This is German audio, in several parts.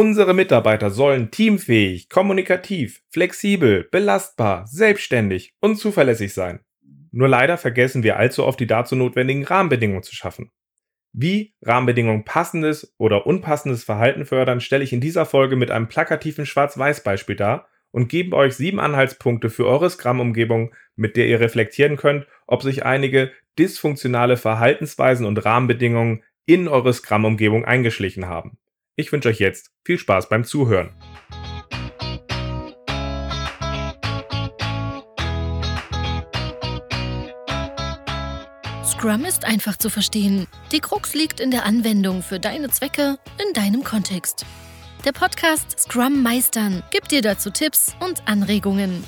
Unsere Mitarbeiter sollen teamfähig, kommunikativ, flexibel, belastbar, selbstständig und zuverlässig sein. Nur leider vergessen wir allzu oft die dazu notwendigen Rahmenbedingungen zu schaffen. Wie Rahmenbedingungen passendes oder unpassendes Verhalten fördern, stelle ich in dieser Folge mit einem plakativen Schwarz-Weiß-Beispiel dar und gebe euch sieben Anhaltspunkte für eure Scrum-Umgebung, mit der ihr reflektieren könnt, ob sich einige dysfunktionale Verhaltensweisen und Rahmenbedingungen in eure Scrum-Umgebung eingeschlichen haben. Ich wünsche euch jetzt viel Spaß beim Zuhören. Scrum ist einfach zu verstehen. Die Krux liegt in der Anwendung für deine Zwecke in deinem Kontext. Der Podcast Scrum Meistern gibt dir dazu Tipps und Anregungen.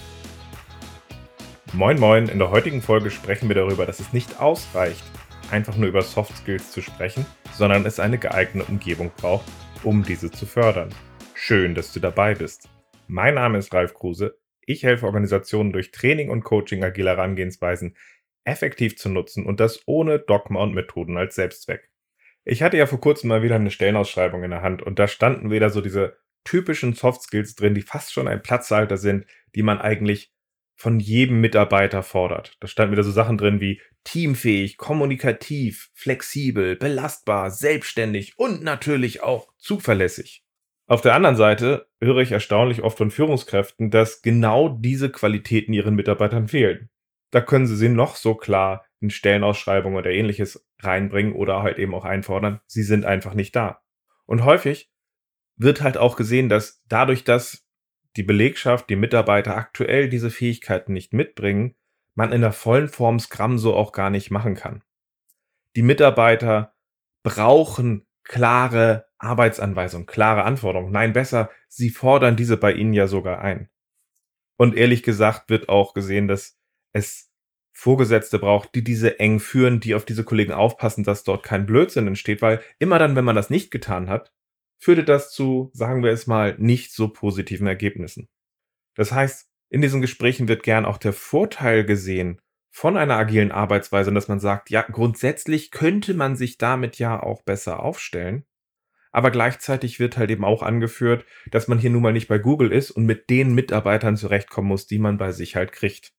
Moin Moin, in der heutigen Folge sprechen wir darüber, dass es nicht ausreicht, einfach nur über Soft Skills zu sprechen, sondern es eine geeignete Umgebung braucht, um diese zu fördern. Schön, dass du dabei bist. Mein Name ist Ralf Kruse. Ich helfe Organisationen durch Training und Coaching agiler Herangehensweisen effektiv zu nutzen und das ohne Dogma und Methoden als Selbstzweck. Ich hatte ja vor kurzem mal wieder eine Stellenausschreibung in der Hand und da standen wieder so diese typischen Soft Skills drin, die fast schon ein Platzhalter sind, die man eigentlich von jedem Mitarbeiter fordert. Da standen wieder so Sachen drin wie teamfähig, kommunikativ, flexibel, belastbar, selbstständig und natürlich auch zuverlässig. Auf der anderen Seite höre ich erstaunlich oft von Führungskräften, dass genau diese Qualitäten ihren Mitarbeitern fehlen da können sie sie noch so klar in Stellenausschreibungen oder ähnliches reinbringen oder halt eben auch einfordern. Sie sind einfach nicht da. Und häufig wird halt auch gesehen, dass dadurch, dass die Belegschaft, die Mitarbeiter aktuell diese Fähigkeiten nicht mitbringen, man in der vollen Form Scrum so auch gar nicht machen kann. Die Mitarbeiter brauchen klare Arbeitsanweisungen, klare Anforderungen. Nein, besser, sie fordern diese bei ihnen ja sogar ein. Und ehrlich gesagt wird auch gesehen, dass es Vorgesetzte braucht, die diese eng führen, die auf diese Kollegen aufpassen, dass dort kein Blödsinn entsteht, weil immer dann, wenn man das nicht getan hat, führte das zu, sagen wir es mal, nicht so positiven Ergebnissen. Das heißt, in diesen Gesprächen wird gern auch der Vorteil gesehen von einer agilen Arbeitsweise, dass man sagt, ja, grundsätzlich könnte man sich damit ja auch besser aufstellen. Aber gleichzeitig wird halt eben auch angeführt, dass man hier nun mal nicht bei Google ist und mit den Mitarbeitern zurechtkommen muss, die man bei sich halt kriegt.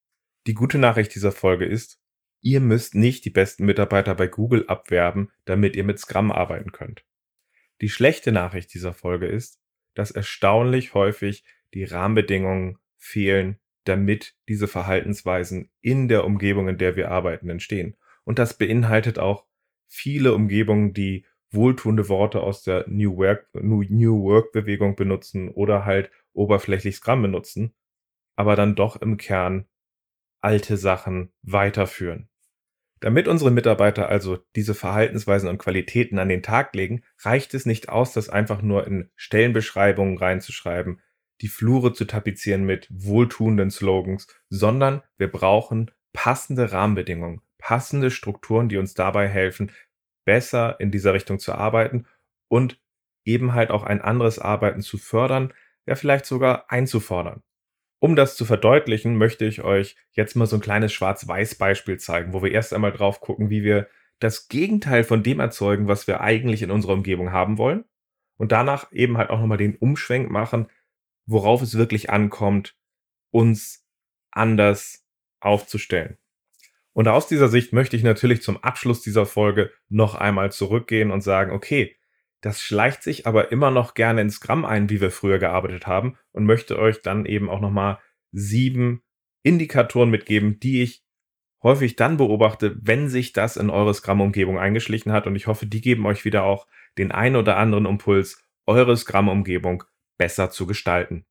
Die gute Nachricht dieser Folge ist, ihr müsst nicht die besten Mitarbeiter bei Google abwerben, damit ihr mit Scrum arbeiten könnt. Die schlechte Nachricht dieser Folge ist, dass erstaunlich häufig die Rahmenbedingungen fehlen, damit diese Verhaltensweisen in der Umgebung, in der wir arbeiten, entstehen. Und das beinhaltet auch viele Umgebungen, die wohltuende Worte aus der New Work, New Work Bewegung benutzen oder halt oberflächlich Scrum benutzen, aber dann doch im Kern alte Sachen weiterführen. Damit unsere Mitarbeiter also diese Verhaltensweisen und Qualitäten an den Tag legen, reicht es nicht aus, das einfach nur in Stellenbeschreibungen reinzuschreiben, die Flure zu tapezieren mit wohltuenden Slogans, sondern wir brauchen passende Rahmenbedingungen, passende Strukturen, die uns dabei helfen, besser in dieser Richtung zu arbeiten und eben halt auch ein anderes Arbeiten zu fördern, ja vielleicht sogar einzufordern. Um das zu verdeutlichen, möchte ich euch jetzt mal so ein kleines Schwarz-Weiß-Beispiel zeigen, wo wir erst einmal drauf gucken, wie wir das Gegenteil von dem erzeugen, was wir eigentlich in unserer Umgebung haben wollen. Und danach eben halt auch nochmal den Umschwenk machen, worauf es wirklich ankommt, uns anders aufzustellen. Und aus dieser Sicht möchte ich natürlich zum Abschluss dieser Folge noch einmal zurückgehen und sagen, okay, das schleicht sich aber immer noch gerne ins Gramm ein, wie wir früher gearbeitet haben und möchte euch dann eben auch nochmal sieben Indikatoren mitgeben, die ich häufig dann beobachte, wenn sich das in eure Scrum-Umgebung eingeschlichen hat. Und ich hoffe, die geben euch wieder auch den ein oder anderen Impuls, eure Scrum-Umgebung besser zu gestalten.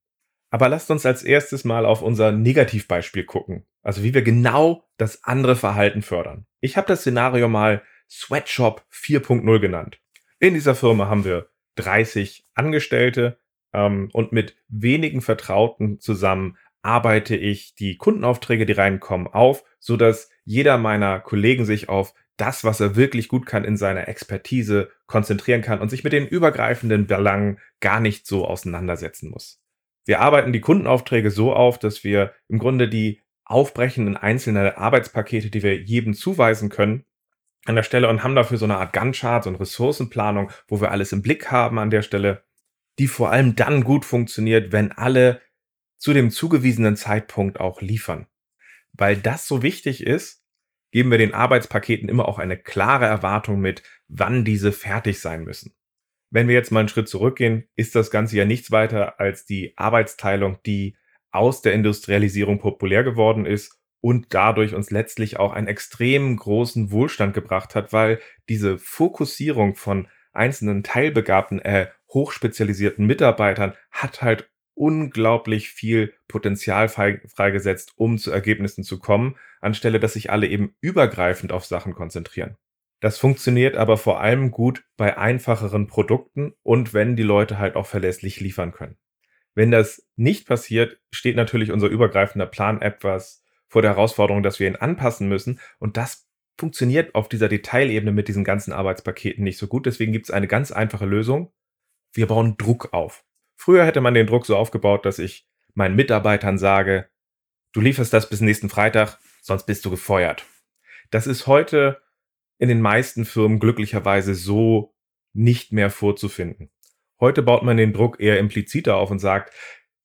Aber lasst uns als erstes mal auf unser Negativbeispiel gucken. Also wie wir genau das andere Verhalten fördern. Ich habe das Szenario mal Sweatshop 4.0 genannt. In dieser Firma haben wir 30 Angestellte ähm, und mit wenigen Vertrauten zusammen arbeite ich die Kundenaufträge, die reinkommen, auf, so dass jeder meiner Kollegen sich auf das, was er wirklich gut kann, in seiner Expertise konzentrieren kann und sich mit den übergreifenden Belangen gar nicht so auseinandersetzen muss. Wir arbeiten die Kundenaufträge so auf, dass wir im Grunde die aufbrechenden einzelnen Arbeitspakete, die wir jedem zuweisen können, an der Stelle und haben dafür so eine Art Gantt-Chart, eine Ressourcenplanung, wo wir alles im Blick haben an der Stelle. die vor allem dann gut funktioniert, wenn alle zu dem zugewiesenen Zeitpunkt auch liefern. Weil das so wichtig ist, geben wir den Arbeitspaketen immer auch eine klare Erwartung mit, wann diese fertig sein müssen. Wenn wir jetzt mal einen Schritt zurückgehen, ist das Ganze ja nichts weiter als die Arbeitsteilung, die aus der Industrialisierung populär geworden ist und dadurch uns letztlich auch einen extrem großen Wohlstand gebracht hat, weil diese Fokussierung von einzelnen teilbegabten, äh, hochspezialisierten Mitarbeitern hat halt unglaublich viel Potenzial freigesetzt, um zu Ergebnissen zu kommen, anstelle dass sich alle eben übergreifend auf Sachen konzentrieren. Das funktioniert aber vor allem gut bei einfacheren Produkten und wenn die Leute halt auch verlässlich liefern können. Wenn das nicht passiert, steht natürlich unser übergreifender Plan etwas vor der Herausforderung, dass wir ihn anpassen müssen. Und das funktioniert auf dieser Detailebene mit diesen ganzen Arbeitspaketen nicht so gut. Deswegen gibt es eine ganz einfache Lösung. Wir bauen Druck auf. Früher hätte man den Druck so aufgebaut, dass ich meinen Mitarbeitern sage, du lieferst das bis nächsten Freitag, sonst bist du gefeuert. Das ist heute in den meisten Firmen glücklicherweise so nicht mehr vorzufinden. Heute baut man den Druck eher impliziter auf und sagt,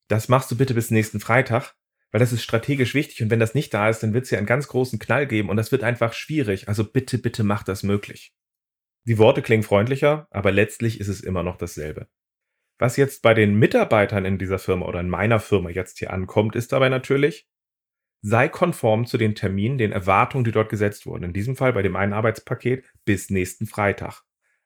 das machst du bitte bis nächsten Freitag, weil das ist strategisch wichtig und wenn das nicht da ist, dann wird es ja einen ganz großen Knall geben und das wird einfach schwierig. Also bitte, bitte macht das möglich. Die Worte klingen freundlicher, aber letztlich ist es immer noch dasselbe. Was jetzt bei den Mitarbeitern in dieser Firma oder in meiner Firma jetzt hier ankommt, ist dabei natürlich, sei konform zu den Terminen, den Erwartungen, die dort gesetzt wurden. In diesem Fall bei dem einen Arbeitspaket bis nächsten Freitag.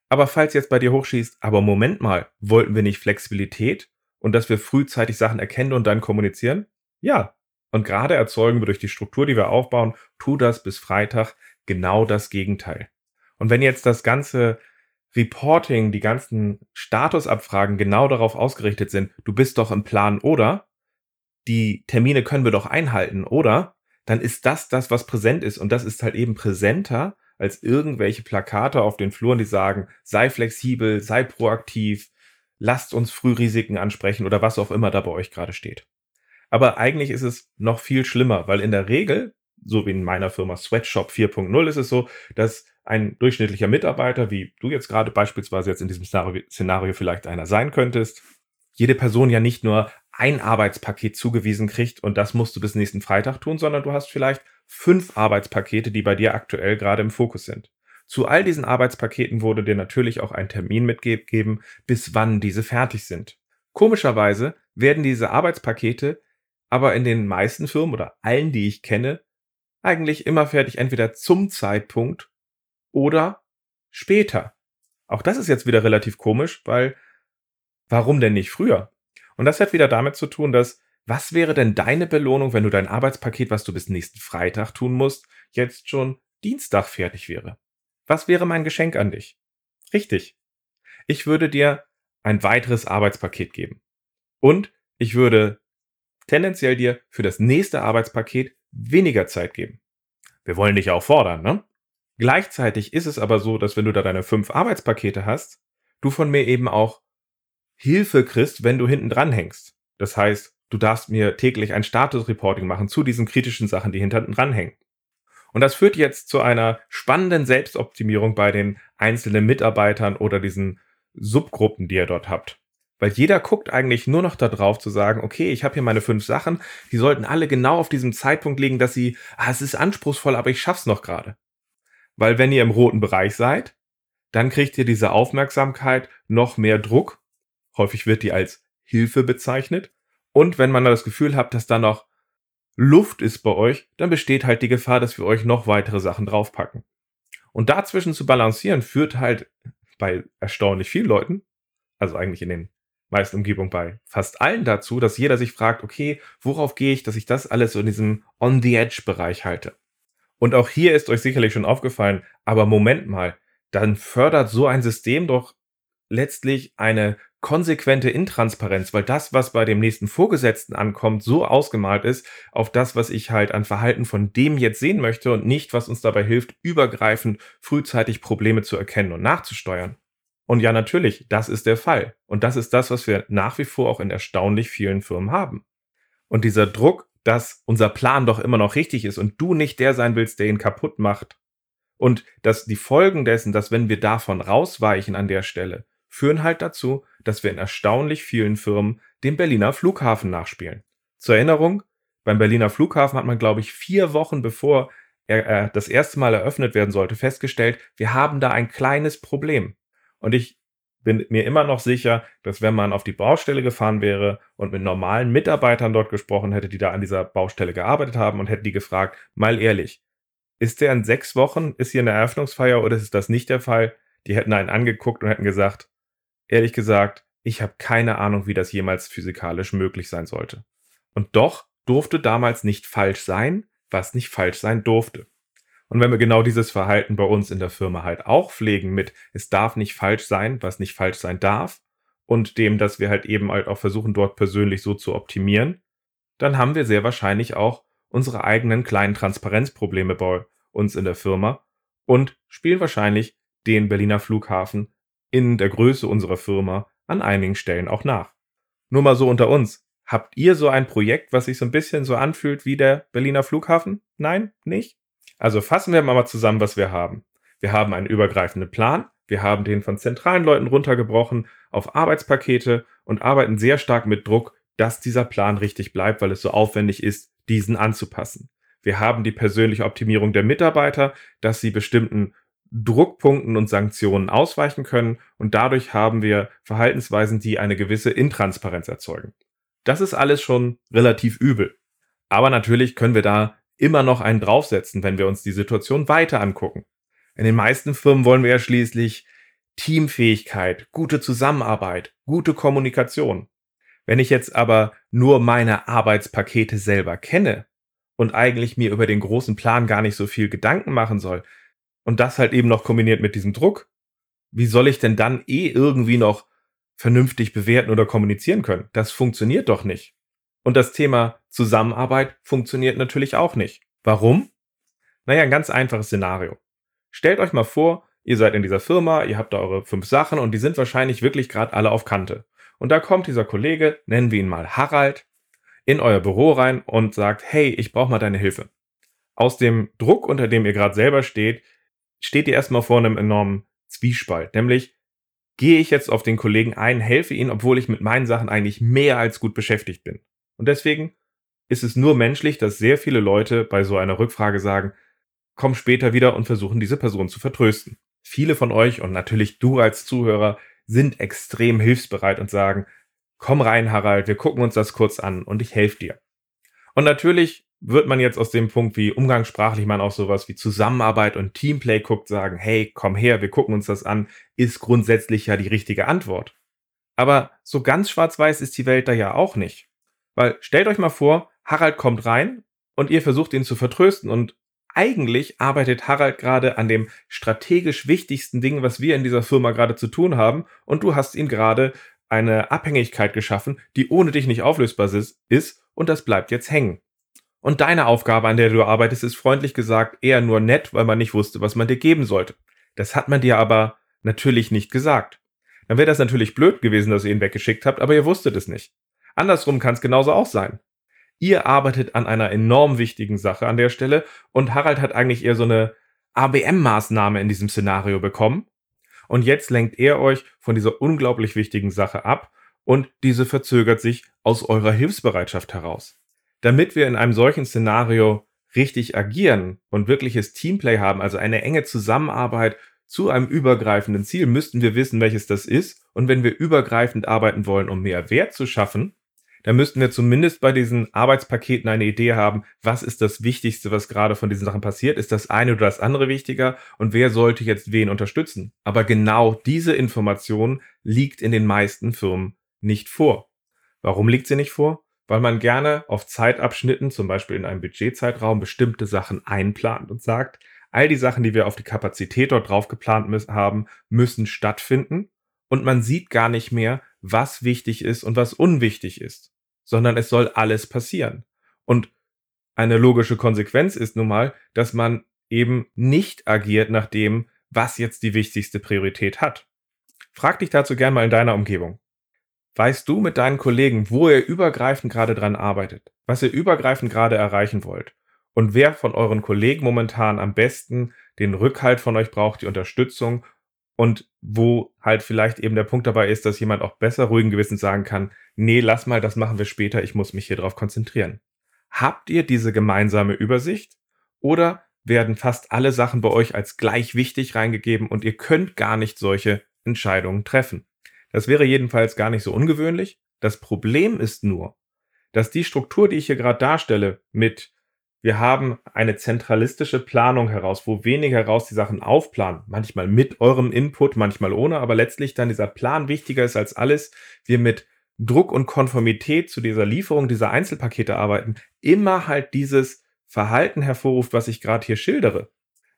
Aber falls jetzt bei dir hochschießt, aber Moment mal, wollten wir nicht Flexibilität und dass wir frühzeitig Sachen erkennen und dann kommunizieren? Ja. Und gerade erzeugen wir durch die Struktur, die wir aufbauen, tu das bis Freitag genau das Gegenteil. Und wenn jetzt das ganze Reporting, die ganzen Statusabfragen genau darauf ausgerichtet sind, du bist doch im Plan oder die Termine können wir doch einhalten oder dann ist das das, was präsent ist und das ist halt eben präsenter als irgendwelche Plakate auf den Fluren, die sagen, sei flexibel, sei proaktiv, lasst uns Frührisiken ansprechen oder was auch immer da bei euch gerade steht. Aber eigentlich ist es noch viel schlimmer, weil in der Regel, so wie in meiner Firma Sweatshop 4.0, ist es so, dass ein durchschnittlicher Mitarbeiter, wie du jetzt gerade beispielsweise jetzt in diesem Szenario vielleicht einer sein könntest, jede Person ja nicht nur ein Arbeitspaket zugewiesen kriegt und das musst du bis nächsten Freitag tun, sondern du hast vielleicht fünf Arbeitspakete, die bei dir aktuell gerade im Fokus sind. Zu all diesen Arbeitspaketen wurde dir natürlich auch ein Termin mitgegeben, bis wann diese fertig sind. Komischerweise werden diese Arbeitspakete aber in den meisten Firmen oder allen, die ich kenne, eigentlich immer fertig, entweder zum Zeitpunkt oder später. Auch das ist jetzt wieder relativ komisch, weil warum denn nicht früher? Und das hat wieder damit zu tun, dass was wäre denn deine Belohnung, wenn du dein Arbeitspaket, was du bis nächsten Freitag tun musst, jetzt schon Dienstag fertig wäre? Was wäre mein Geschenk an dich? Richtig. Ich würde dir ein weiteres Arbeitspaket geben. Und ich würde tendenziell dir für das nächste Arbeitspaket weniger Zeit geben. Wir wollen dich auch fordern, ne? Gleichzeitig ist es aber so, dass wenn du da deine fünf Arbeitspakete hast, du von mir eben auch Hilfe kriegst, wenn du hinten dran hängst. Das heißt, du darfst mir täglich ein Status-Reporting machen zu diesen kritischen Sachen, die hinten dran hängen. Und das führt jetzt zu einer spannenden Selbstoptimierung bei den einzelnen Mitarbeitern oder diesen Subgruppen, die ihr dort habt. Weil jeder guckt eigentlich nur noch darauf zu sagen, okay, ich habe hier meine fünf Sachen, die sollten alle genau auf diesem Zeitpunkt liegen, dass sie, ah, es ist anspruchsvoll, aber ich schaff's noch gerade. Weil wenn ihr im roten Bereich seid, dann kriegt ihr diese Aufmerksamkeit, noch mehr Druck. Häufig wird die als Hilfe bezeichnet. Und wenn man das Gefühl hat, dass da noch Luft ist bei euch, dann besteht halt die Gefahr, dass wir euch noch weitere Sachen draufpacken. Und dazwischen zu balancieren führt halt bei erstaunlich vielen Leuten, also eigentlich in den meisten Umgebung bei fast allen dazu, dass jeder sich fragt, okay, worauf gehe ich, dass ich das alles so in diesem On-the-Edge-Bereich halte. Und auch hier ist euch sicherlich schon aufgefallen, aber Moment mal, dann fördert so ein System doch letztlich eine konsequente Intransparenz, weil das, was bei dem nächsten Vorgesetzten ankommt, so ausgemalt ist auf das, was ich halt an Verhalten von dem jetzt sehen möchte und nicht, was uns dabei hilft, übergreifend frühzeitig Probleme zu erkennen und nachzusteuern. Und ja, natürlich, das ist der Fall. Und das ist das, was wir nach wie vor auch in erstaunlich vielen Firmen haben. Und dieser Druck, dass unser Plan doch immer noch richtig ist und du nicht der sein willst, der ihn kaputt macht. Und dass die Folgen dessen, dass wenn wir davon rausweichen an der Stelle, führen halt dazu, dass wir in erstaunlich vielen Firmen den Berliner Flughafen nachspielen. Zur Erinnerung, beim Berliner Flughafen hat man, glaube ich, vier Wochen bevor er äh, das erste Mal eröffnet werden sollte, festgestellt, wir haben da ein kleines Problem. Und ich bin mir immer noch sicher, dass wenn man auf die Baustelle gefahren wäre und mit normalen Mitarbeitern dort gesprochen hätte, die da an dieser Baustelle gearbeitet haben und hätten die gefragt, mal ehrlich, ist der in sechs Wochen, ist hier eine Eröffnungsfeier oder ist das nicht der Fall? Die hätten einen angeguckt und hätten gesagt, ehrlich gesagt, ich habe keine Ahnung, wie das jemals physikalisch möglich sein sollte. Und doch durfte damals nicht falsch sein, was nicht falsch sein durfte. Und wenn wir genau dieses Verhalten bei uns in der Firma halt auch pflegen mit, es darf nicht falsch sein, was nicht falsch sein darf, und dem, dass wir halt eben halt auch versuchen, dort persönlich so zu optimieren, dann haben wir sehr wahrscheinlich auch unsere eigenen kleinen Transparenzprobleme bei uns in der Firma und spielen wahrscheinlich den Berliner Flughafen in der Größe unserer Firma an einigen Stellen auch nach. Nur mal so unter uns. Habt ihr so ein Projekt, was sich so ein bisschen so anfühlt wie der Berliner Flughafen? Nein, nicht? Also fassen wir mal zusammen, was wir haben. Wir haben einen übergreifenden Plan, wir haben den von zentralen Leuten runtergebrochen auf Arbeitspakete und arbeiten sehr stark mit Druck, dass dieser Plan richtig bleibt, weil es so aufwendig ist, diesen anzupassen. Wir haben die persönliche Optimierung der Mitarbeiter, dass sie bestimmten Druckpunkten und Sanktionen ausweichen können und dadurch haben wir Verhaltensweisen, die eine gewisse Intransparenz erzeugen. Das ist alles schon relativ übel. Aber natürlich können wir da immer noch einen draufsetzen, wenn wir uns die Situation weiter angucken. In den meisten Firmen wollen wir ja schließlich Teamfähigkeit, gute Zusammenarbeit, gute Kommunikation. Wenn ich jetzt aber nur meine Arbeitspakete selber kenne und eigentlich mir über den großen Plan gar nicht so viel Gedanken machen soll und das halt eben noch kombiniert mit diesem Druck, wie soll ich denn dann eh irgendwie noch vernünftig bewerten oder kommunizieren können. Das funktioniert doch nicht. Und das Thema Zusammenarbeit funktioniert natürlich auch nicht. Warum? Naja, ein ganz einfaches Szenario. Stellt euch mal vor, ihr seid in dieser Firma, ihr habt da eure fünf Sachen und die sind wahrscheinlich wirklich gerade alle auf Kante. Und da kommt dieser Kollege, nennen wir ihn mal Harald, in euer Büro rein und sagt, hey, ich brauche mal deine Hilfe. Aus dem Druck, unter dem ihr gerade selber steht, steht ihr erstmal vor einem enormen Zwiespalt. Nämlich, gehe ich jetzt auf den Kollegen ein, helfe ihm, obwohl ich mit meinen Sachen eigentlich mehr als gut beschäftigt bin. Und deswegen ist es nur menschlich, dass sehr viele Leute bei so einer Rückfrage sagen, komm später wieder und versuchen diese Person zu vertrösten. Viele von euch und natürlich du als Zuhörer sind extrem hilfsbereit und sagen, komm rein, Harald, wir gucken uns das kurz an und ich helfe dir. Und natürlich wird man jetzt aus dem Punkt, wie umgangssprachlich man auch sowas wie Zusammenarbeit und Teamplay guckt, sagen, hey, komm her, wir gucken uns das an, ist grundsätzlich ja die richtige Antwort. Aber so ganz schwarz-weiß ist die Welt da ja auch nicht. Weil stellt euch mal vor, Harald kommt rein und ihr versucht ihn zu vertrösten und eigentlich arbeitet Harald gerade an dem strategisch wichtigsten Ding, was wir in dieser Firma gerade zu tun haben und du hast ihm gerade eine Abhängigkeit geschaffen, die ohne dich nicht auflösbar ist und das bleibt jetzt hängen. Und deine Aufgabe, an der du arbeitest, ist freundlich gesagt eher nur nett, weil man nicht wusste, was man dir geben sollte. Das hat man dir aber natürlich nicht gesagt. Dann wäre das natürlich blöd gewesen, dass ihr ihn weggeschickt habt, aber ihr wusstet es nicht. Andersrum kann es genauso auch sein. Ihr arbeitet an einer enorm wichtigen Sache an der Stelle und Harald hat eigentlich eher so eine ABM-Maßnahme in diesem Szenario bekommen. Und jetzt lenkt er euch von dieser unglaublich wichtigen Sache ab und diese verzögert sich aus eurer Hilfsbereitschaft heraus damit wir in einem solchen Szenario richtig agieren und wirkliches Teamplay haben, also eine enge Zusammenarbeit zu einem übergreifenden Ziel, müssten wir wissen, welches das ist. Und wenn wir übergreifend arbeiten wollen, um mehr Wert zu schaffen, dann müssten wir zumindest bei diesen Arbeitspaketen eine Idee haben, was ist das Wichtigste, was gerade von diesen Sachen passiert? Ist das eine oder das andere wichtiger? Und wer sollte jetzt wen unterstützen? Aber genau diese Information liegt in den meisten Firmen nicht vor. Warum liegt sie nicht vor? weil man gerne auf Zeitabschnitten, zum Beispiel in einem Budgetzeitraum, bestimmte Sachen einplant und sagt, all die Sachen, die wir auf die Kapazität dort drauf geplant haben, müssen stattfinden und man sieht gar nicht mehr, was wichtig ist und was unwichtig ist, sondern es soll alles passieren. Und eine logische Konsequenz ist nun mal, dass man eben nicht agiert nach dem, was jetzt die wichtigste Priorität hat. Frag dich dazu gern mal in deiner Umgebung. Weißt du mit deinen Kollegen, wo ihr übergreifend gerade dran arbeitet, was ihr übergreifend gerade erreichen wollt und wer von euren Kollegen momentan am besten den Rückhalt von euch braucht, die Unterstützung und wo halt vielleicht eben der Punkt dabei ist, dass jemand auch besser ruhigen Gewissens sagen kann, nee, lass mal, das machen wir später, ich muss mich hier drauf konzentrieren. Habt ihr diese gemeinsame Übersicht oder werden fast alle Sachen bei euch als gleich wichtig reingegeben und ihr könnt gar nicht solche Entscheidungen treffen? Das wäre jedenfalls gar nicht so ungewöhnlich. Das Problem ist nur, dass die Struktur, die ich hier gerade darstelle, mit wir haben eine zentralistische Planung heraus, wo weniger heraus die Sachen aufplanen, manchmal mit eurem Input, manchmal ohne, aber letztlich dann dieser Plan wichtiger ist als alles, wir mit Druck und Konformität zu dieser Lieferung dieser Einzelpakete arbeiten, immer halt dieses Verhalten hervorruft, was ich gerade hier schildere.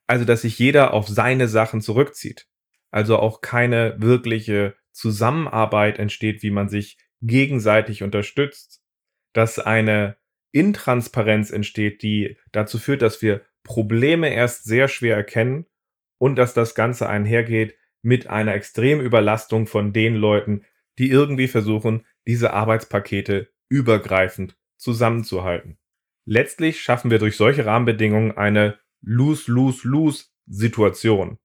Also, dass sich jeder auf seine Sachen zurückzieht. Also auch keine wirkliche Zusammenarbeit entsteht, wie man sich gegenseitig unterstützt. Dass eine Intransparenz entsteht, die dazu führt, dass wir Probleme erst sehr schwer erkennen und dass das Ganze einhergeht mit einer extremen Überlastung von den Leuten, die irgendwie versuchen, diese Arbeitspakete übergreifend zusammenzuhalten. Letztlich schaffen wir durch solche Rahmenbedingungen eine Lose-Lose-Lose-Situation.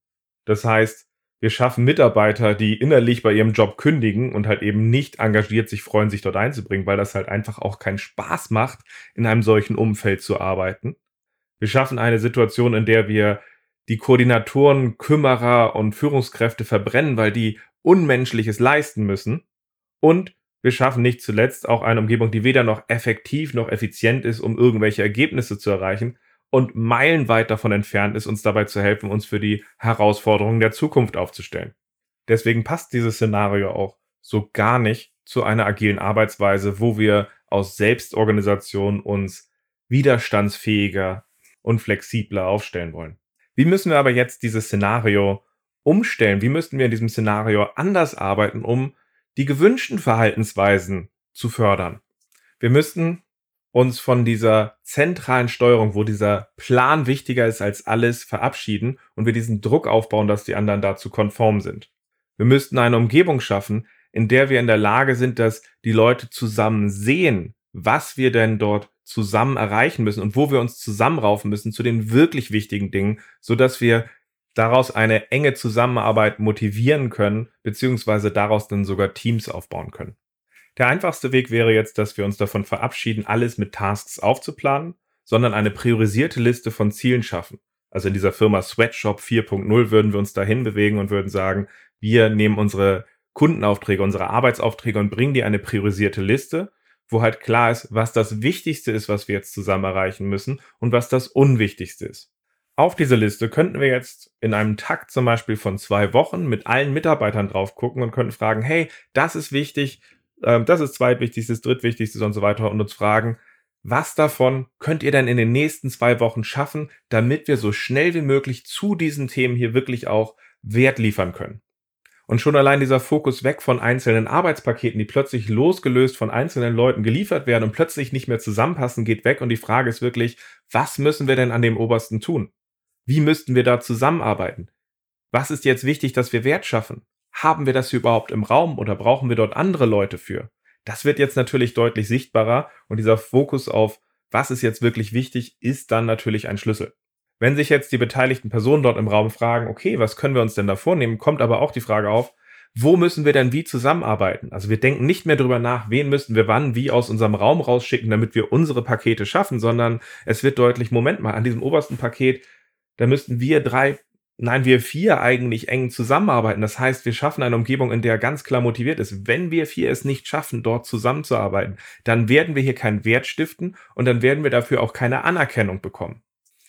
Das heißt, wir schaffen Mitarbeiter, die innerlich bei ihrem Job kündigen und halt eben nicht engagiert sich freuen, sich dort einzubringen, weil das halt einfach auch keinen Spaß macht, in einem solchen Umfeld zu arbeiten. Wir schaffen eine Situation, in der wir die Koordinatoren, Kümmerer und Führungskräfte verbrennen, weil die Unmenschliches leisten müssen. Und wir schaffen nicht zuletzt auch eine Umgebung, die weder noch effektiv noch effizient ist, um irgendwelche Ergebnisse zu erreichen, und meilenweit davon entfernt ist, uns dabei zu helfen, uns für die Herausforderungen der Zukunft aufzustellen. Deswegen passt dieses Szenario auch so gar nicht zu einer agilen Arbeitsweise, wo wir aus Selbstorganisation uns widerstandsfähiger und flexibler aufstellen wollen. Wie müssen wir aber jetzt dieses Szenario umstellen? Wie müssten wir in diesem Szenario anders arbeiten, um die gewünschten Verhaltensweisen zu fördern? Wir müssten uns von dieser zentralen Steuerung, wo dieser Plan wichtiger ist als alles, verabschieden und wir diesen Druck aufbauen, dass die anderen dazu konform sind. Wir müssten eine Umgebung schaffen, in der wir in der Lage sind, dass die Leute zusammen sehen, was wir denn dort zusammen erreichen müssen und wo wir uns zusammenraufen müssen zu den wirklich wichtigen Dingen, so dass wir daraus eine enge Zusammenarbeit motivieren können, beziehungsweise daraus dann sogar Teams aufbauen können. Der einfachste Weg wäre jetzt, dass wir uns davon verabschieden, alles mit Tasks aufzuplanen, sondern eine priorisierte Liste von Zielen schaffen. Also in dieser Firma Sweatshop 4.0 würden wir uns dahin bewegen und würden sagen, wir nehmen unsere Kundenaufträge, unsere Arbeitsaufträge und bringen die eine priorisierte Liste, wo halt klar ist, was das Wichtigste ist, was wir jetzt zusammen erreichen müssen und was das Unwichtigste ist. Auf diese Liste könnten wir jetzt in einem Takt zum Beispiel von zwei Wochen mit allen Mitarbeitern drauf gucken und könnten fragen, hey, das ist wichtig, ähm, das ist zweitwichtigstes, drittwichtigstes und so weiter und uns fragen, was davon könnt ihr denn in den nächsten zwei Wochen schaffen, damit wir so schnell wie möglich zu diesen Themen hier wirklich auch Wert liefern können? Und schon allein dieser Fokus weg von einzelnen Arbeitspaketen, die plötzlich losgelöst von einzelnen Leuten geliefert werden und plötzlich nicht mehr zusammenpassen, geht weg. Und die Frage ist wirklich, was müssen wir denn an dem Obersten tun? Wie müssten wir da zusammenarbeiten? Was ist jetzt wichtig, dass wir Wert schaffen? Haben wir das überhaupt im Raum oder brauchen wir dort andere Leute für? Das wird jetzt natürlich deutlich sichtbarer und dieser Fokus auf, was ist jetzt wirklich wichtig, ist dann natürlich ein Schlüssel. Wenn sich jetzt die beteiligten Personen dort im Raum fragen, okay, was können wir uns denn da vornehmen, kommt aber auch die Frage auf, wo müssen wir denn wie zusammenarbeiten? Also wir denken nicht mehr darüber nach, wen müssten wir wann wie aus unserem Raum rausschicken, damit wir unsere Pakete schaffen, sondern es wird deutlich, Moment mal, an diesem obersten Paket, da müssten wir drei Nein, wir vier eigentlich eng zusammenarbeiten. Das heißt, wir schaffen eine Umgebung, in der ganz klar motiviert ist. Wenn wir vier es nicht schaffen, dort zusammenzuarbeiten, dann werden wir hier keinen Wert stiften und dann werden wir dafür auch keine Anerkennung bekommen.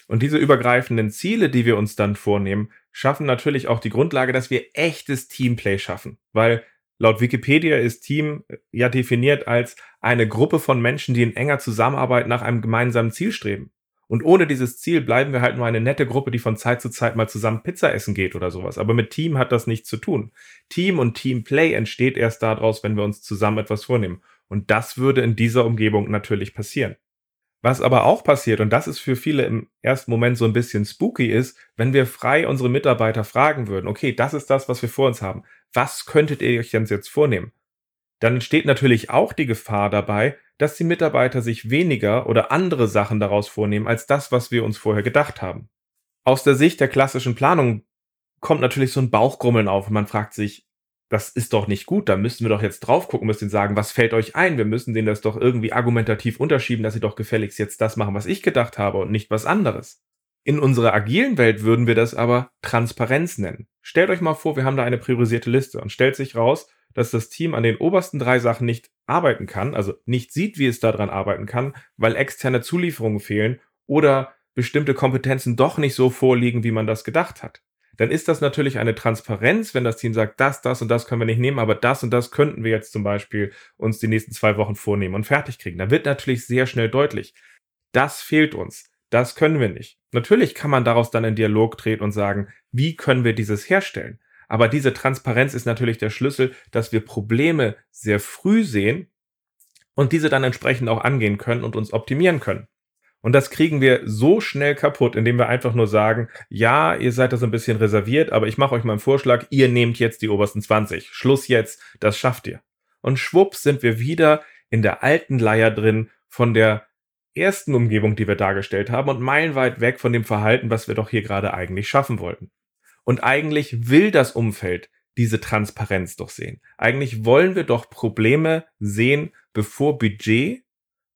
Und diese übergreifenden Ziele, die wir uns dann vornehmen, schaffen natürlich auch die Grundlage, dass wir echtes Teamplay schaffen. Weil laut Wikipedia ist Team äh, ja definiert als eine Gruppe von Menschen, die in enger Zusammenarbeit nach einem gemeinsamen Ziel streben. Und ohne dieses Ziel bleiben wir halt nur eine nette Gruppe, die von Zeit zu Zeit mal zusammen Pizza essen geht oder sowas. Aber mit Team hat das nichts zu tun. Team und Teamplay entsteht erst daraus, wenn wir uns zusammen etwas vornehmen. Und das würde in dieser Umgebung natürlich passieren. Was aber auch passiert, und das ist für viele im ersten Moment so ein bisschen spooky ist, wenn wir frei unsere Mitarbeiter fragen würden, okay, das ist das, was wir vor uns haben. Was könntet ihr euch jetzt vornehmen? Dann entsteht natürlich auch die Gefahr dabei, dass die Mitarbeiter sich weniger oder andere Sachen daraus vornehmen als das, was wir uns vorher gedacht haben. Aus der Sicht der klassischen Planung kommt natürlich so ein Bauchgrummeln auf und man fragt sich, das ist doch nicht gut, da müssen wir doch jetzt drauf gucken, müssen sagen, was fällt euch ein? Wir müssen denen das doch irgendwie argumentativ unterschieben, dass sie doch gefälligst jetzt das machen, was ich gedacht habe und nicht was anderes. In unserer agilen Welt würden wir das aber Transparenz nennen. Stellt euch mal vor, wir haben da eine priorisierte Liste und stellt sich raus, dass das Team an den obersten drei Sachen nicht arbeiten kann, also nicht sieht, wie es daran arbeiten kann, weil externe Zulieferungen fehlen oder bestimmte Kompetenzen doch nicht so vorliegen, wie man das gedacht hat dann ist das natürlich eine Transparenz, wenn das Team sagt, das, das und das können wir nicht nehmen, aber das und das könnten wir jetzt zum Beispiel uns die nächsten zwei Wochen vornehmen und fertig kriegen. Da wird natürlich sehr schnell deutlich, das fehlt uns, das können wir nicht. Natürlich kann man daraus dann in Dialog treten und sagen, wie können wir dieses herstellen? Aber diese Transparenz ist natürlich der Schlüssel, dass wir Probleme sehr früh sehen und diese dann entsprechend auch angehen können und uns optimieren können. Und das kriegen wir so schnell kaputt, indem wir einfach nur sagen, ja, ihr seid da so ein bisschen reserviert, aber ich mache euch mal einen Vorschlag, ihr nehmt jetzt die obersten 20. Schluss jetzt, das schafft ihr. Und schwupps sind wir wieder in der alten Leier drin von der ersten Umgebung, die wir dargestellt haben und meilenweit weg von dem Verhalten, was wir doch hier gerade eigentlich schaffen wollten. Und eigentlich will das Umfeld diese Transparenz doch sehen. Eigentlich wollen wir doch Probleme sehen, bevor Budget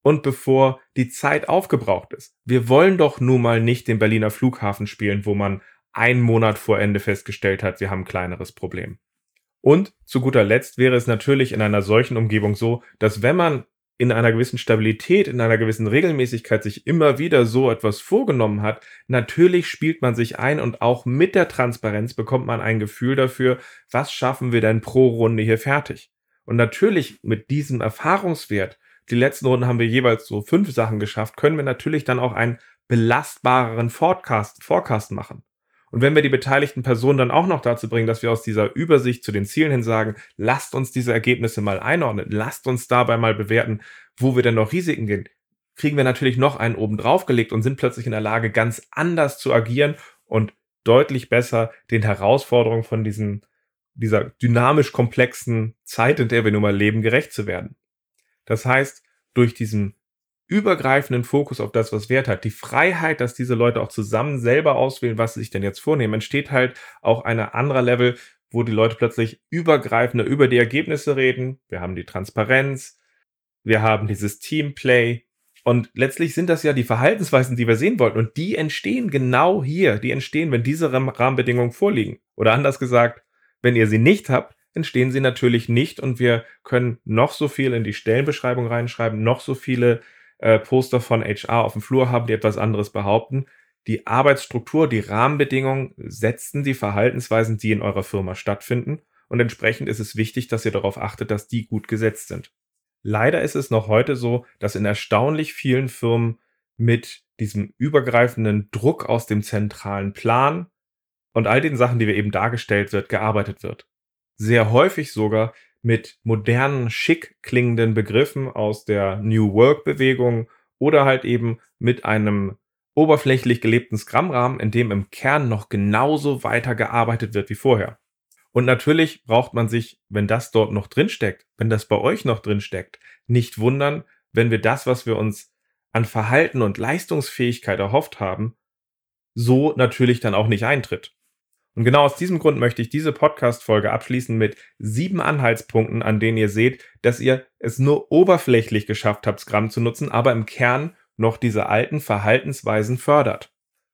und bevor die Zeit aufgebraucht ist. Wir wollen doch nun mal nicht den Berliner Flughafen spielen, wo man einen Monat vor Ende festgestellt hat, wir haben ein kleineres Problem. Und zu guter Letzt wäre es natürlich in einer solchen Umgebung so, dass wenn man in einer gewissen Stabilität, in einer gewissen Regelmäßigkeit sich immer wieder so etwas vorgenommen hat, natürlich spielt man sich ein und auch mit der Transparenz bekommt man ein Gefühl dafür, was schaffen wir denn pro Runde hier fertig. Und natürlich mit diesem Erfahrungswert die letzten Runden haben wir jeweils so fünf Sachen geschafft, können wir natürlich dann auch einen belastbareren Forecast, Forecast machen. Und wenn wir die beteiligten Personen dann auch noch dazu bringen, dass wir aus dieser Übersicht zu den Zielen hin sagen, lasst uns diese Ergebnisse mal einordnen, lasst uns dabei mal bewerten, wo wir denn noch Risiken gehen, kriegen wir natürlich noch einen oben drauf gelegt und sind plötzlich in der Lage, ganz anders zu agieren und deutlich besser den Herausforderungen von diesen, dieser dynamisch komplexen Zeit, in der wir nun mal leben, gerecht zu werden. Das heißt, durch diesen übergreifenden Fokus auf das, was Wert hat, die Freiheit, dass diese Leute auch zusammen selber auswählen, was sie sich denn jetzt vornehmen, entsteht halt auch ein anderer Level, wo die Leute plötzlich übergreifender über die Ergebnisse reden. Wir haben die Transparenz, wir haben dieses Teamplay. Und letztlich sind das ja die Verhaltensweisen, die wir sehen wollten. Und die entstehen genau hier, die entstehen, wenn diese Rahmenbedingungen vorliegen. Oder anders gesagt, wenn ihr sie nicht habt, entstehen sie natürlich nicht. Und wir können noch so viel in die Stellenbeschreibung reinschreiben, noch so viele äh, Poster von HR auf dem Flur haben, die etwas anderes behaupten. Die Arbeitsstruktur, die Rahmenbedingungen setzen die Verhaltensweisen, die in eurer Firma stattfinden und entsprechend ist es wichtig, dass ihr darauf achtet, dass die gut gesetzt sind. Leider ist es noch heute so, dass in erstaunlich vielen Firmen mit diesem übergreifenden Druck aus dem zentralen Plan und all den Sachen, die wir eben dargestellt wird, gearbeitet wird sehr häufig sogar mit modernen, schick klingenden Begriffen aus der New Work Bewegung oder halt eben mit einem oberflächlich gelebten Scrum-Rahmen, in dem im Kern noch genauso weitergearbeitet wird wie vorher. Und natürlich braucht man sich, wenn das dort noch drinsteckt, wenn das bei euch noch drinsteckt, nicht wundern, wenn wir das, was wir uns an Verhalten und Leistungsfähigkeit erhofft haben, so natürlich dann auch nicht eintritt. Und genau aus diesem Grund möchte ich diese Podcast-Folge abschließen mit sieben Anhaltspunkten, an denen ihr seht, dass ihr es nur oberflächlich geschafft habt, Scrum zu nutzen, aber im Kern noch diese alten Verhaltensweisen fördert.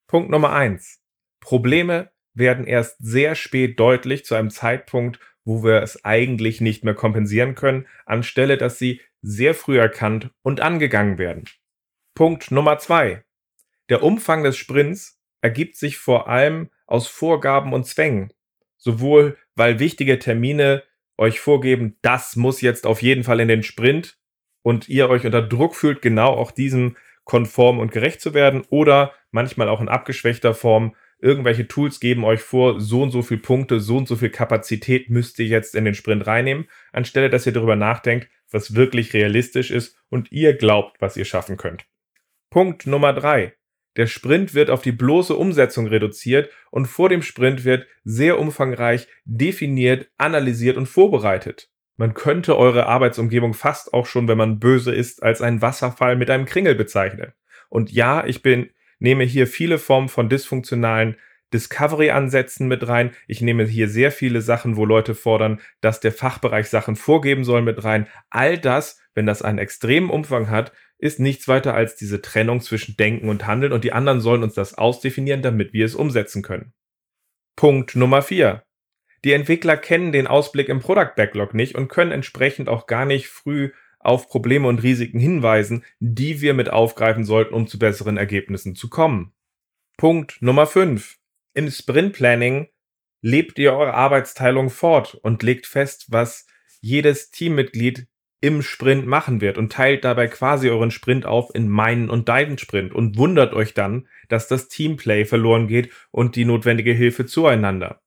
Punkt Nummer eins: Probleme werden erst sehr spät deutlich zu einem Zeitpunkt, wo wir es eigentlich nicht mehr kompensieren können, anstelle dass sie sehr früh erkannt und angegangen werden. Punkt Nummer zwei: Der Umfang des Sprints ergibt sich vor allem aus Vorgaben und Zwängen. Sowohl, weil wichtige Termine euch vorgeben, das muss jetzt auf jeden Fall in den Sprint und ihr euch unter Druck fühlt, genau auch diesem konform und gerecht zu werden oder manchmal auch in abgeschwächter Form irgendwelche Tools geben euch vor, so und so viel Punkte, so und so viel Kapazität müsst ihr jetzt in den Sprint reinnehmen, anstelle dass ihr darüber nachdenkt, was wirklich realistisch ist und ihr glaubt, was ihr schaffen könnt. Punkt Nummer drei. Der Sprint wird auf die bloße Umsetzung reduziert und vor dem Sprint wird sehr umfangreich definiert, analysiert und vorbereitet. Man könnte eure Arbeitsumgebung fast auch schon, wenn man böse ist, als einen Wasserfall mit einem Kringel bezeichnen. Und ja, ich bin, nehme hier viele Formen von dysfunktionalen Discovery-Ansätzen mit rein. Ich nehme hier sehr viele Sachen, wo Leute fordern, dass der Fachbereich Sachen vorgeben soll mit rein. All das, wenn das einen extremen Umfang hat, ist nichts weiter als diese Trennung zwischen Denken und Handeln und die anderen sollen uns das ausdefinieren, damit wir es umsetzen können. Punkt Nummer vier: Die Entwickler kennen den Ausblick im Product Backlog nicht und können entsprechend auch gar nicht früh auf Probleme und Risiken hinweisen, die wir mit aufgreifen sollten, um zu besseren Ergebnissen zu kommen. Punkt Nummer 5. Im Sprint Planning lebt ihr eure Arbeitsteilung fort und legt fest, was jedes Teammitglied im Sprint machen wird und teilt dabei quasi euren Sprint auf in meinen und deinen Sprint und wundert euch dann, dass das Teamplay verloren geht und die notwendige Hilfe zueinander.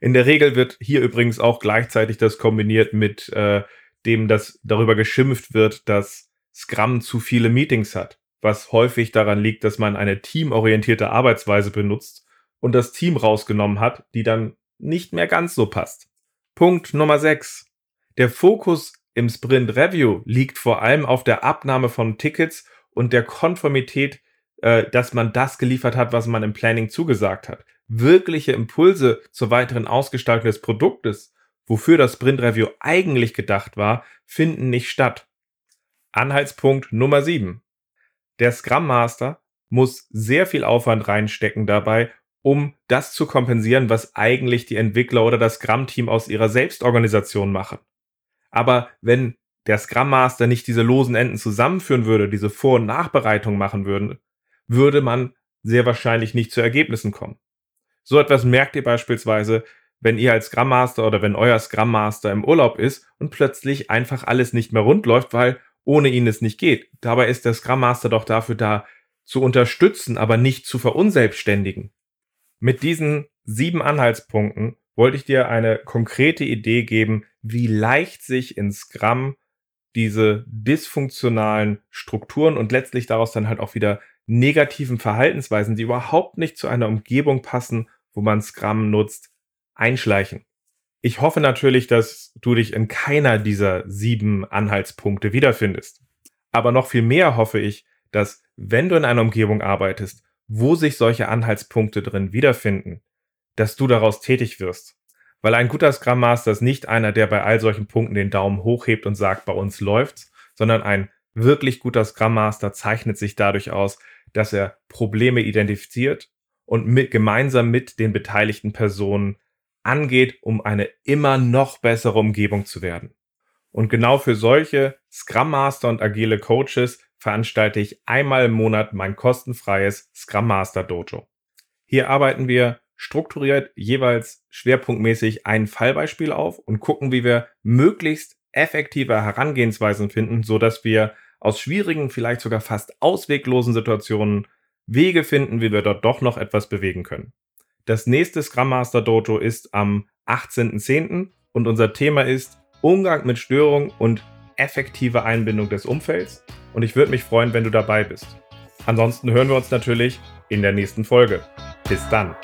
In der Regel wird hier übrigens auch gleichzeitig das kombiniert mit äh, dem das darüber geschimpft wird, dass Scrum zu viele Meetings hat, was häufig daran liegt, dass man eine teamorientierte Arbeitsweise benutzt und das Team rausgenommen hat, die dann nicht mehr ganz so passt. Punkt Nummer 6. Der Fokus im Sprint Review liegt vor allem auf der Abnahme von Tickets und der Konformität, äh, dass man das geliefert hat, was man im Planning zugesagt hat. Wirkliche Impulse zur weiteren Ausgestaltung des Produktes wofür das Sprint Review eigentlich gedacht war, finden nicht statt. Anhaltspunkt Nummer 7. Der Scrum Master muss sehr viel Aufwand reinstecken dabei, um das zu kompensieren, was eigentlich die Entwickler oder das Scrum-Team aus ihrer Selbstorganisation machen. Aber wenn der Scrum Master nicht diese losen Enden zusammenführen würde, diese Vor- und Nachbereitung machen würden, würde man sehr wahrscheinlich nicht zu Ergebnissen kommen. So etwas merkt ihr beispielsweise, wenn ihr als Scrum Master oder wenn euer Scrum Master im Urlaub ist und plötzlich einfach alles nicht mehr rund läuft, weil ohne ihn es nicht geht. Dabei ist der Scrum Master doch dafür da, zu unterstützen, aber nicht zu verunselbstständigen. Mit diesen sieben Anhaltspunkten wollte ich dir eine konkrete Idee geben, wie leicht sich in Scrum diese dysfunktionalen Strukturen und letztlich daraus dann halt auch wieder negativen Verhaltensweisen, die überhaupt nicht zu einer Umgebung passen, wo man Scrum nutzt, einschleichen. Ich hoffe natürlich, dass du dich in keiner dieser sieben Anhaltspunkte wiederfindest. Aber noch viel mehr hoffe ich, dass wenn du in einer Umgebung arbeitest, wo sich solche Anhaltspunkte drin wiederfinden, dass du daraus tätig wirst. Weil ein guter Scrum Master ist nicht einer, der bei all solchen Punkten den Daumen hochhebt und sagt, bei uns läuft's, sondern ein wirklich guter Scrum Master zeichnet sich dadurch aus, dass er Probleme identifiziert und mit, gemeinsam mit den beteiligten Personen angeht, um eine immer noch bessere Umgebung zu werden. Und genau für solche Scrum Master und agile Coaches veranstalte ich einmal im Monat mein kostenfreies Scrum Master Dojo. Hier arbeiten wir strukturiert jeweils schwerpunktmäßig ein Fallbeispiel auf und gucken, wie wir möglichst effektive Herangehensweisen finden, so dass wir aus schwierigen, vielleicht sogar fast ausweglosen Situationen Wege finden, wie wir dort doch noch etwas bewegen können. Das nächste Scrum Master Dojo ist am 18.10. und unser Thema ist Umgang mit Störungen und effektive Einbindung des Umfelds. Und ich würde mich freuen, wenn du dabei bist. Ansonsten hören wir uns natürlich in der nächsten Folge. Bis dann.